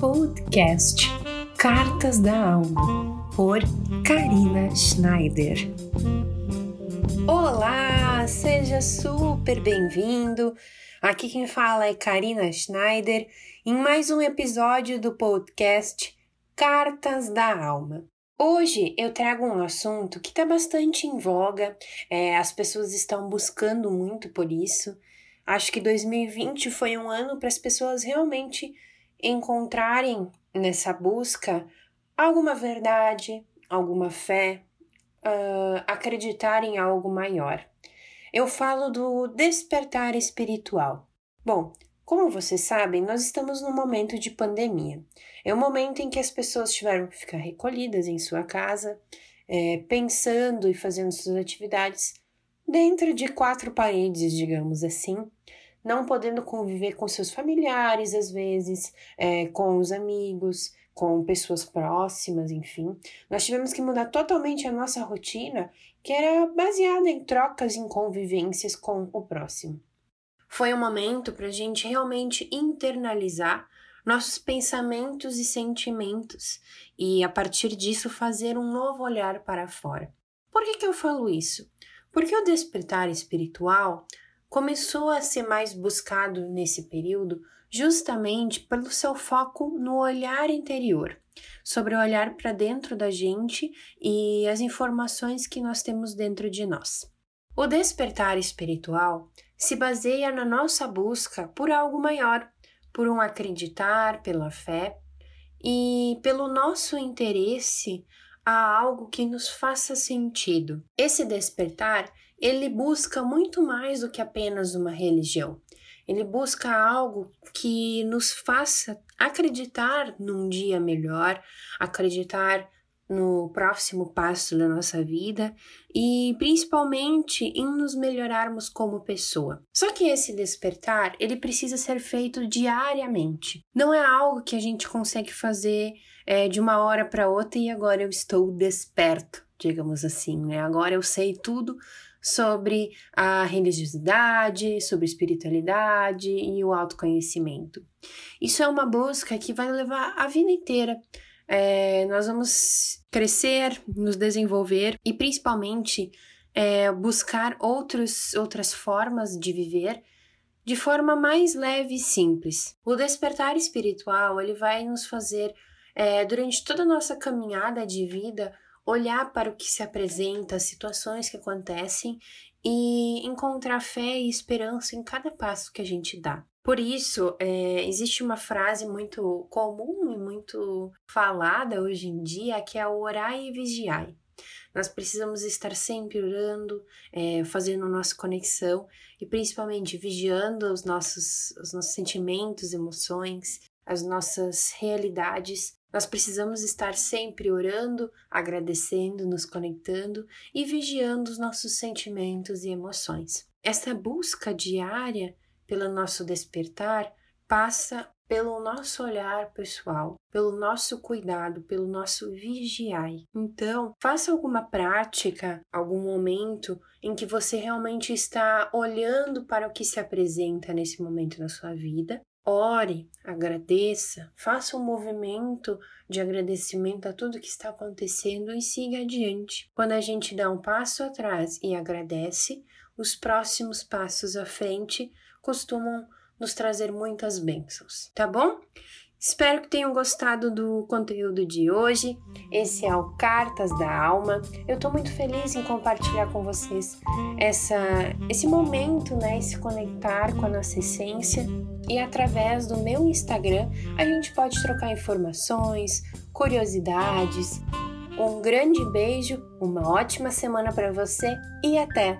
podcast Cartas da Alma, por Karina Schneider. Olá, seja super bem-vindo. Aqui quem fala é Karina Schneider em mais um episódio do podcast Cartas da Alma. Hoje eu trago um assunto que está bastante em voga, é, as pessoas estão buscando muito por isso. Acho que 2020 foi um ano para as pessoas realmente encontrarem nessa busca alguma verdade, alguma fé, uh, acreditar em algo maior. Eu falo do despertar espiritual. Bom, como vocês sabem, nós estamos num momento de pandemia. É um momento em que as pessoas tiveram que ficar recolhidas em sua casa, é, pensando e fazendo suas atividades dentro de quatro paredes, digamos assim, não podendo conviver com seus familiares, às vezes, é, com os amigos, com pessoas próximas, enfim. Nós tivemos que mudar totalmente a nossa rotina, que era baseada em trocas, em convivências com o próximo. Foi um momento para a gente realmente internalizar nossos pensamentos e sentimentos e, a partir disso, fazer um novo olhar para fora. Por que, que eu falo isso? Porque o despertar espiritual começou a ser mais buscado nesse período justamente pelo seu foco no olhar interior, sobre o olhar para dentro da gente e as informações que nós temos dentro de nós. O despertar espiritual se baseia na nossa busca por algo maior, por um acreditar, pela fé e pelo nosso interesse a algo que nos faça sentido. Esse despertar, ele busca muito mais do que apenas uma religião. Ele busca algo que nos faça acreditar num dia melhor, acreditar no próximo passo da nossa vida e principalmente em nos melhorarmos como pessoa. Só que esse despertar, ele precisa ser feito diariamente. Não é algo que a gente consegue fazer é, de uma hora para outra e agora eu estou desperto, digamos assim, né? Agora eu sei tudo sobre a religiosidade, sobre espiritualidade e o autoconhecimento. Isso é uma busca que vai levar a vida inteira é, nós vamos crescer, nos desenvolver e principalmente é, buscar outros, outras formas de viver de forma mais leve e simples. O despertar espiritual ele vai nos fazer é, durante toda a nossa caminhada de vida olhar para o que se apresenta, as situações que acontecem e encontrar fé e esperança em cada passo que a gente dá. Por isso, é, existe uma frase muito comum e muito falada hoje em dia que é orai e vigiai. Nós precisamos estar sempre orando, é, fazendo nossa conexão e principalmente vigiando os nossos, os nossos sentimentos, emoções, as nossas realidades. Nós precisamos estar sempre orando, agradecendo, nos conectando e vigiando os nossos sentimentos e emoções. Essa busca diária pelo nosso despertar passa pelo nosso olhar pessoal, pelo nosso cuidado, pelo nosso vigiai. Então, faça alguma prática, algum momento em que você realmente está olhando para o que se apresenta nesse momento na sua vida. Ore, agradeça, faça um movimento de agradecimento a tudo que está acontecendo e siga adiante. Quando a gente dá um passo atrás e agradece, os próximos passos à frente costumam nos trazer muitas bênçãos, tá bom? Espero que tenham gostado do conteúdo de hoje. Esse é o Cartas da Alma. Eu estou muito feliz em compartilhar com vocês essa, esse momento, né? Esse conectar com a nossa essência. E através do meu Instagram a gente pode trocar informações, curiosidades. Um grande beijo, uma ótima semana para você e até!